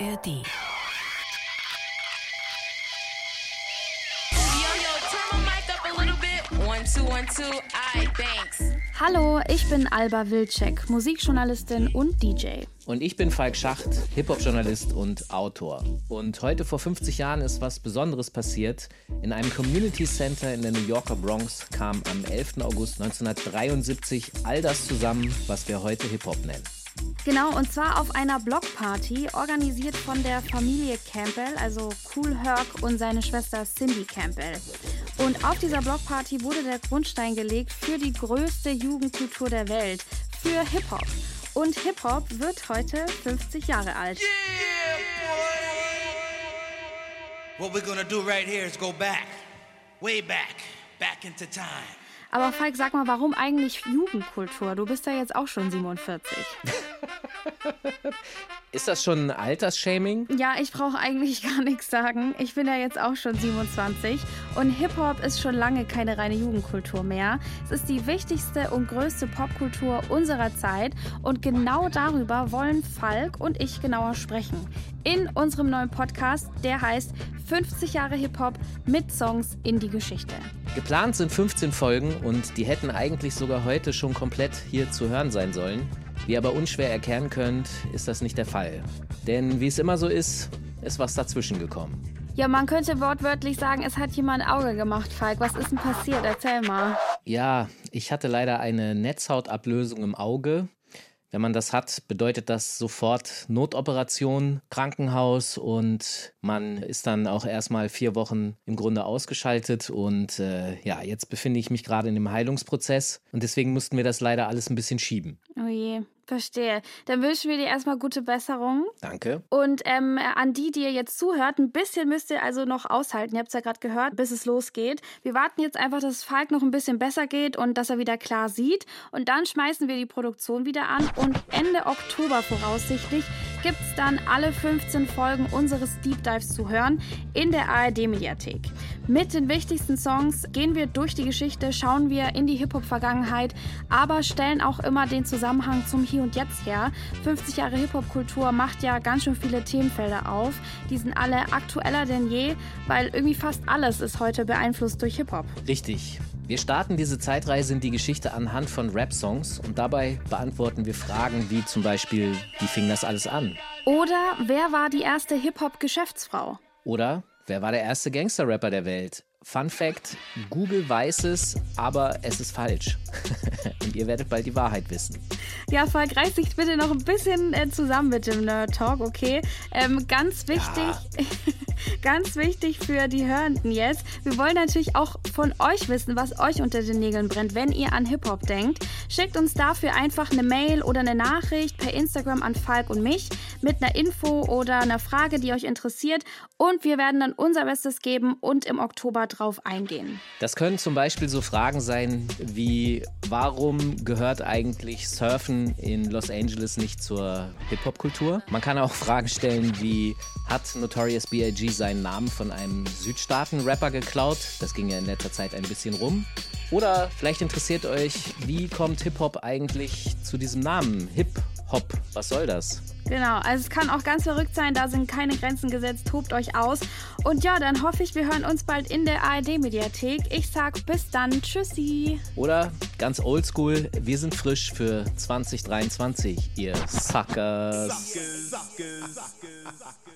ARD. Hallo, ich bin Alba Wilczek, Musikjournalistin und DJ. Und ich bin Falk Schacht, Hip-Hop-Journalist und Autor. Und heute vor 50 Jahren ist was Besonderes passiert. In einem Community Center in der New Yorker Bronx kam am 11. August 1973 all das zusammen, was wir heute Hip-Hop nennen. Genau, und zwar auf einer Blockparty, organisiert von der Familie Campbell, also Cool Herc und seine Schwester Cindy Campbell. Und auf dieser Blockparty wurde der Grundstein gelegt für die größte Jugendkultur der Welt, für Hip-Hop. Und Hip-Hop wird heute 50 Jahre alt. Yeah, boy. What we're gonna do right here is go back, way back, back into time. Aber Falk, sag mal, warum eigentlich Jugendkultur? Du bist ja jetzt auch schon 47. Ist das schon Altersshaming? Ja, ich brauche eigentlich gar nichts sagen. Ich bin ja jetzt auch schon 27 und Hip-Hop ist schon lange keine reine Jugendkultur mehr. Es ist die wichtigste und größte Popkultur unserer Zeit und genau darüber wollen Falk und ich genauer sprechen. In unserem neuen Podcast, der heißt 50 Jahre Hip-Hop mit Songs in die Geschichte. Geplant sind 15 Folgen und die hätten eigentlich sogar heute schon komplett hier zu hören sein sollen. Wie ihr aber unschwer erkennen könnt, ist das nicht der Fall. Denn wie es immer so ist, ist was dazwischen gekommen. Ja, man könnte wortwörtlich sagen, es hat jemand ein Auge gemacht, Falk. Was ist denn passiert? Erzähl mal. Ja, ich hatte leider eine Netzhautablösung im Auge. Wenn man das hat, bedeutet das sofort Notoperation, Krankenhaus und man ist dann auch erstmal vier Wochen im Grunde ausgeschaltet. Und äh, ja, jetzt befinde ich mich gerade in dem Heilungsprozess und deswegen mussten wir das leider alles ein bisschen schieben. Oh je. Verstehe. Dann wünschen wir dir erstmal gute Besserung. Danke. Und ähm, an die, die ihr jetzt zuhört, ein bisschen müsst ihr also noch aushalten. Ihr habt es ja gerade gehört, bis es losgeht. Wir warten jetzt einfach, dass Falk noch ein bisschen besser geht und dass er wieder klar sieht. Und dann schmeißen wir die Produktion wieder an. Und Ende Oktober voraussichtlich gibt es dann alle 15 Folgen unseres Deep Dives zu hören in der ARD-Mediathek. Mit den wichtigsten Songs gehen wir durch die Geschichte, schauen wir in die Hip-Hop-Vergangenheit, aber stellen auch immer den Zusammenhang zum Hier und Jetzt her. 50 Jahre Hip-Hop-Kultur macht ja ganz schön viele Themenfelder auf. Die sind alle aktueller denn je, weil irgendwie fast alles ist heute beeinflusst durch Hip-Hop. Richtig. Wir starten diese Zeitreise in die Geschichte anhand von Rap-Songs und dabei beantworten wir Fragen wie zum Beispiel, wie fing das alles an? Oder wer war die erste Hip-Hop-Geschäftsfrau? Oder wer war der erste Gangster-Rapper der Welt? Fun Fact: Google weiß es, aber es ist falsch. Und ihr werdet bald die Wahrheit wissen. Ja, Falk, reiß dich bitte noch ein bisschen äh, zusammen mit dem Nerd Talk, okay? Ähm, ganz wichtig, ja. ganz wichtig für die Hörenden jetzt. Wir wollen natürlich auch von euch wissen, was euch unter den Nägeln brennt, wenn ihr an Hip-Hop denkt. Schickt uns dafür einfach eine Mail oder eine Nachricht per Instagram an Falk und mich mit einer Info oder einer Frage, die euch interessiert. Und wir werden dann unser Bestes geben und im Oktober drauf eingehen. Das können zum Beispiel so Fragen sein wie, warum gehört eigentlich Surfen in Los Angeles nicht zur Hip-Hop-Kultur? Man kann auch Fragen stellen wie, hat Notorious B.I.G. seinen Namen von einem Südstaaten-Rapper geklaut? Das ging ja in letzter Zeit ein bisschen rum. Oder vielleicht interessiert euch, wie kommt Hip-Hop eigentlich zu diesem Namen? Hip-Hop, was soll das? Genau, also es kann auch ganz verrückt sein, da sind keine Grenzen gesetzt, tobt euch aus. Und ja, dann hoffe ich, wir hören uns bald in der ARD-Mediathek. Ich sag bis dann, tschüssi. Oder ganz oldschool, wir sind frisch für 2023, ihr Suckers. Suckers, Suckers, Suckers,